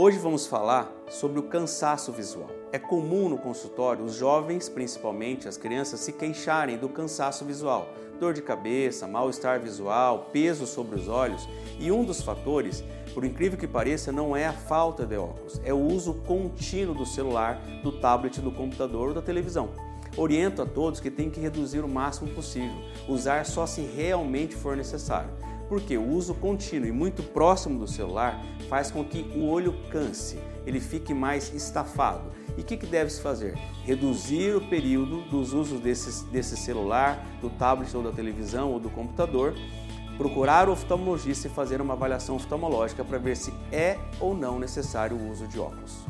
Hoje vamos falar sobre o cansaço visual. É comum no consultório os jovens, principalmente as crianças, se queixarem do cansaço visual, dor de cabeça, mal-estar visual, peso sobre os olhos, e um dos fatores, por incrível que pareça, não é a falta de óculos, é o uso contínuo do celular, do tablet, do computador ou da televisão. Oriento a todos que tem que reduzir o máximo possível, usar só se realmente for necessário porque o uso contínuo e muito próximo do celular faz com que o olho canse, ele fique mais estafado. E o que, que deve-se fazer? Reduzir o período dos usos desse, desse celular, do tablet ou da televisão ou do computador, procurar o oftalmologista e fazer uma avaliação oftalmológica para ver se é ou não necessário o uso de óculos.